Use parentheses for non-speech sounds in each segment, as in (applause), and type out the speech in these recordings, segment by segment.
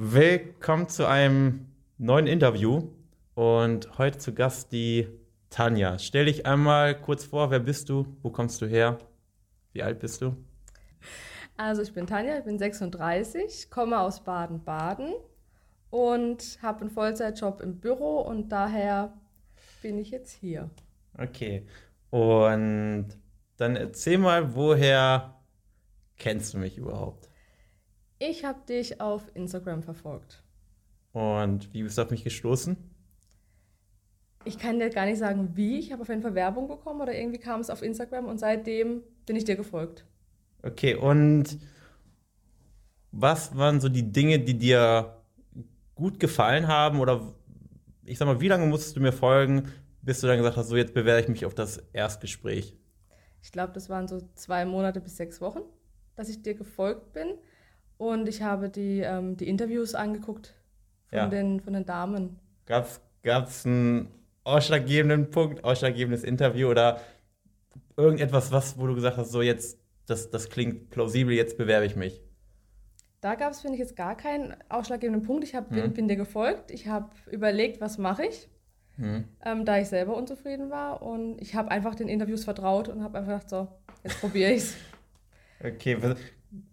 Willkommen zu einem neuen Interview und heute zu Gast die Tanja. Stell dich einmal kurz vor, wer bist du, wo kommst du her, wie alt bist du? Also ich bin Tanja, ich bin 36, komme aus Baden-Baden und habe einen Vollzeitjob im Büro und daher bin ich jetzt hier. Okay, und dann erzähl mal, woher kennst du mich überhaupt? Ich habe dich auf Instagram verfolgt. Und wie bist du auf mich gestoßen? Ich kann dir gar nicht sagen, wie. Ich habe auf jeden Fall Werbung bekommen oder irgendwie kam es auf Instagram und seitdem bin ich dir gefolgt. Okay, und was waren so die Dinge, die dir gut gefallen haben? Oder ich sag mal, wie lange musstest du mir folgen, bis du dann gesagt hast, so jetzt bewerbe ich mich auf das Erstgespräch? Ich glaube, das waren so zwei Monate bis sechs Wochen, dass ich dir gefolgt bin. Und ich habe die, ähm, die Interviews angeguckt von, Ja. den, von den Damen. Gab's gab's einen ausschlaggebenden Punkt, ausschlaggebendes Interview oder irgendetwas, was, wo du gesagt hast, so jetzt, das, das klingt plausibel, jetzt bewerbe ich mich? Da gab es, finde ich, jetzt gar keinen ausschlaggebenden Punkt. Ich hab, bin, Mhm. bin dir gefolgt. Ich habe überlegt, was mache ich, Hm. ähm, da ich selber unzufrieden war. Und ich habe einfach den Interviews vertraut und habe einfach gedacht, so, jetzt probiere ich's. (laughs) Okay,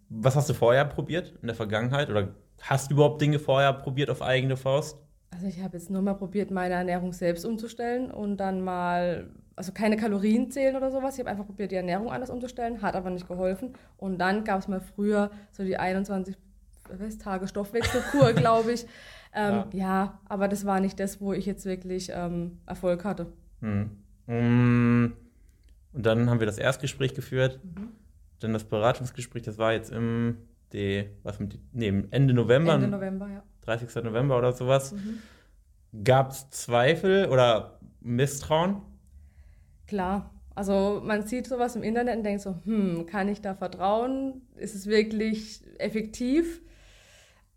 was, hast du vorher probiert in der Vergangenheit? Oder hast du überhaupt Dinge vorher probiert auf eigene Faust? Also ich habe jetzt nur mal probiert, meine Ernährung selbst umzustellen und dann mal, also keine Kalorien zählen oder sowas. Ich habe einfach probiert, die Ernährung anders umzustellen, hat aber nicht geholfen. Und dann gab es mal früher so die 21 was, Tage Stoffwechselkur, (laughs) glaube ich. Ähm, Ja. ja. aber das war nicht das, wo ich jetzt wirklich ähm, Erfolg hatte. Hm. Mm, Und dann haben wir das Erstgespräch geführt. Mhm. Dann das Beratungsgespräch, das war jetzt im die, was mit, nee, Ende November, Ende November, ja. 30. November oder sowas. Mhm. Gab es Zweifel oder Misstrauen? Klar. Also man sieht sowas im Internet und denkt so, hm, kann ich da vertrauen? Ist es wirklich effektiv?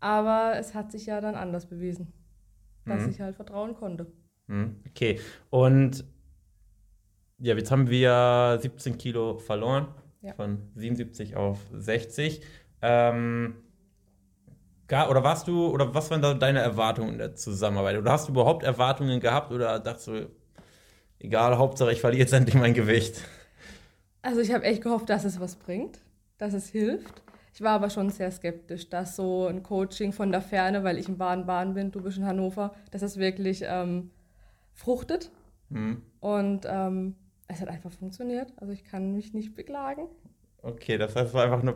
Aber es hat sich ja dann anders bewiesen, dass Mhm. ich halt vertrauen konnte. Hm, Okay. Und ja, jetzt haben wir 17 Kilo verloren. Ja. Von 77 auf 60. Ähm, gar, oder warst du, oder was waren da deine Erwartungen in der Zusammenarbeit? Oder hast du überhaupt Erwartungen gehabt oder dachtest du, egal, Hauptsache ich verliere jetzt endlich mein Gewicht? Also ich habe echt gehofft, dass es was bringt, dass es hilft. Ich war aber schon sehr skeptisch, dass so ein Coaching von der Ferne, weil ich in Baden-Baden bin, du bist in Hannover, dass es wirklich ähm, fruchtet. Hm. Und ähm, es hat einfach funktioniert. Also ich kann mich nicht beklagen. Okay, das heißt, es war einfach eine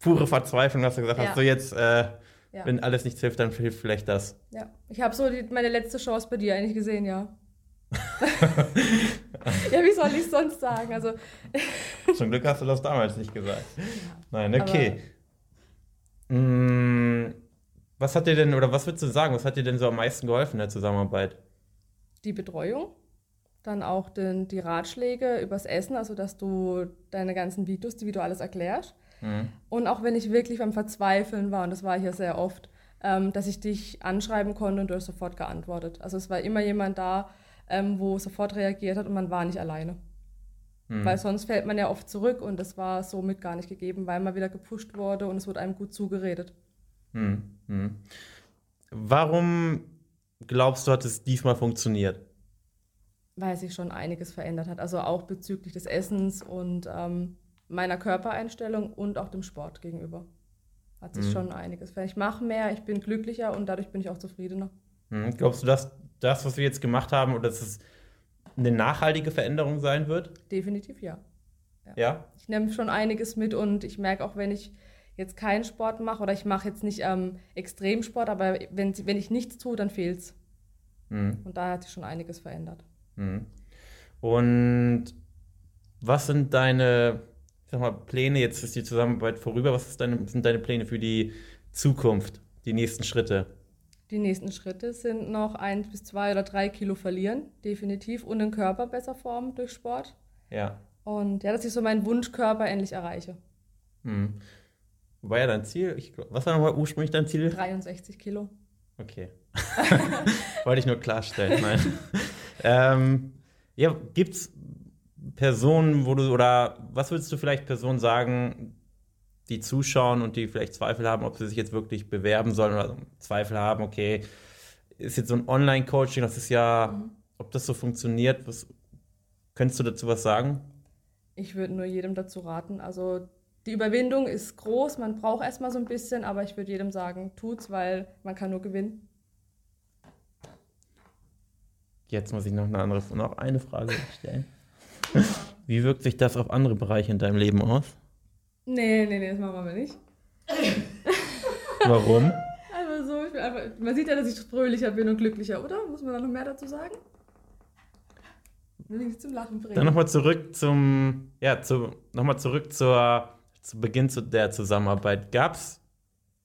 pure Verzweiflung, dass du gesagt Ja. hast, so jetzt, äh, Ja. wenn alles nichts hilft, dann hilft vielleicht das. Ja, ich habe so die, meine letzte Chance bei dir eigentlich gesehen, ja. (laughs) ja, wie soll ich es sonst sagen? Also, (laughs) Zum Glück hast du das damals nicht gesagt. Nein, Aber- okay. Mm, was hat dir denn, oder was würdest du sagen, was hat dir denn so am meisten geholfen in der Zusammenarbeit? die Betreuung, dann auch den, die Ratschläge übers Essen, also dass du deine ganzen Videos, die wie du alles erklärst. Hm. Und auch wenn ich wirklich beim Verzweifeln war, und das war ich ja sehr oft, ähm, dass ich dich anschreiben konnte und du hast sofort geantwortet. Also es war immer jemand da, ähm, wo sofort reagiert hat und man war nicht alleine. Hm. Weil sonst fällt man ja oft zurück und das war somit gar nicht gegeben, weil man wieder gepusht wurde und es wurde einem gut zugeredet. Hm. Hm. Warum glaubst du, hat es diesmal funktioniert? Weil sich schon einiges verändert hat. Also auch bezüglich des Essens und ähm, meiner Körpereinstellung und auch dem Sport gegenüber. Hat sich Mhm. schon einiges verändert. Ich mache mehr, ich bin glücklicher und dadurch bin ich auch zufriedener. Hm. Glaubst du, dass das, was wir jetzt gemacht haben, oder dass es eine nachhaltige Veränderung sein wird? Definitiv ja. Ja? Ich nehme schon einiges mit und ich merke auch, wenn ich jetzt keinen Sport mache oder ich mache jetzt nicht ähm, Extremsport, aber wenn, wenn ich nichts tue, dann fehlt's. Hm. Und da hat sich schon einiges verändert. Hm. Und was sind deine, ich sag mal, Pläne? Jetzt ist die Zusammenarbeit vorüber. Was deine, sind deine Pläne für die Zukunft, die nächsten Schritte? Die nächsten Schritte sind noch ein bis zwei oder drei Kilo verlieren, definitiv, und den Körper besser formen durch Sport. Ja. Und ja, dass ich so meinen Wunschkörper endlich erreiche. Hm. War ja dein Ziel? Ich, was war nochmal ursprünglich dein Ziel? 63 Kilo. Okay. (laughs) Wollte ich nur klarstellen. Nein. (laughs) ähm, ja, gibt's Personen, wo du, oder was würdest du vielleicht Personen sagen, die zuschauen und die vielleicht Zweifel haben, ob sie sich jetzt wirklich bewerben sollen oder Zweifel haben, okay, ist jetzt so ein Online-Coaching, das ist ja, mhm. ob das so funktioniert, was, könntest du dazu was sagen? Ich würde nur jedem dazu raten. Also die Überwindung ist groß, man braucht erstmal so ein bisschen, aber ich würde jedem sagen, tut's, weil man kann nur gewinnen. Jetzt muss ich noch eine andere, noch eine Frage stellen. (laughs) Wie wirkt sich das auf andere Bereiche in deinem Leben aus? Nee, nee, nee, das machen wir nicht. (laughs) Warum? Einfach so, ich bin einfach, man sieht ja, dass ich fröhlicher bin und glücklicher, oder? Muss man da noch mehr dazu sagen? Will ich zum Lachen bringen. Dann nochmal zurück zum, ja, zu, nochmal zurück zur, zu Beginn der Zusammenarbeit. Gab es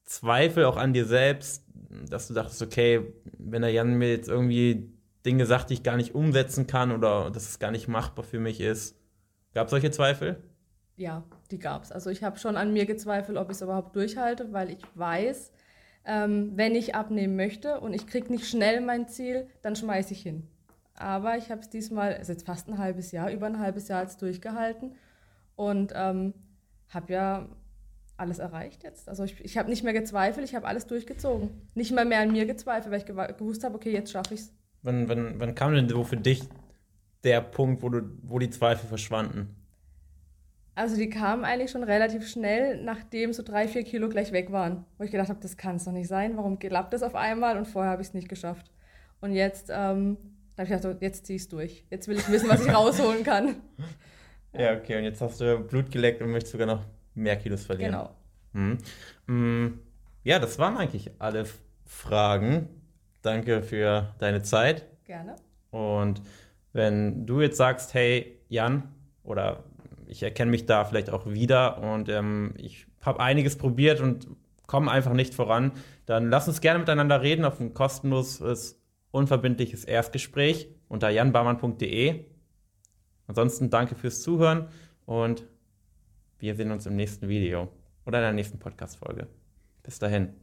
Zweifel auch an dir selbst, dass du dachtest, okay, wenn der Jan mir jetzt irgendwie Dinge sagt, die ich gar nicht umsetzen kann oder dass es gar nicht machbar für mich ist. Gab es solche Zweifel? Ja, die gab es. Also ich habe schon an mir gezweifelt, ob ich es überhaupt durchhalte, weil ich weiß, ähm, wenn ich abnehmen möchte und ich kriege nicht schnell mein Ziel, dann schmeiße ich hin. Aber ich habe es diesmal, es ist jetzt fast ein halbes Jahr, über ein halbes Jahr jetzt durchgehalten und ähm, habe ja alles erreicht jetzt. Also ich, ich habe nicht mehr gezweifelt, ich habe alles durchgezogen. Nicht mehr mehr an mir gezweifelt, weil ich gewusst habe, okay, jetzt schaffe ich es. Wann, wann, wann kam denn so für dich der Punkt, wo, du, wo die Zweifel verschwanden? Also die kamen eigentlich schon relativ schnell, nachdem so drei, vier Kilo gleich weg waren. Wo ich gedacht habe, das kann es doch nicht sein. Warum klappt das auf einmal? Und vorher habe ich es nicht geschafft. Und jetzt ähm, habe ich gedacht, jetzt zieh ich es durch. Jetzt will ich wissen, was ich rausholen kann. (laughs) Ja, okay. Und jetzt hast du Blut geleckt und möchtest sogar noch mehr Kilos verlieren. Genau. Mhm. Ja, das waren eigentlich alle Fragen. Danke für deine Zeit. Gerne. Und wenn du jetzt sagst, hey Jan, oder ich erkenne mich da vielleicht auch wieder und ähm, ich habe einiges probiert und komme einfach nicht voran, dann lass uns gerne miteinander reden auf ein kostenloses, unverbindliches Erstgespräch unter janbarmann.de. Ansonsten danke fürs Zuhören und wir sehen uns im nächsten Video oder in der nächsten Podcast-Folge. Bis dahin.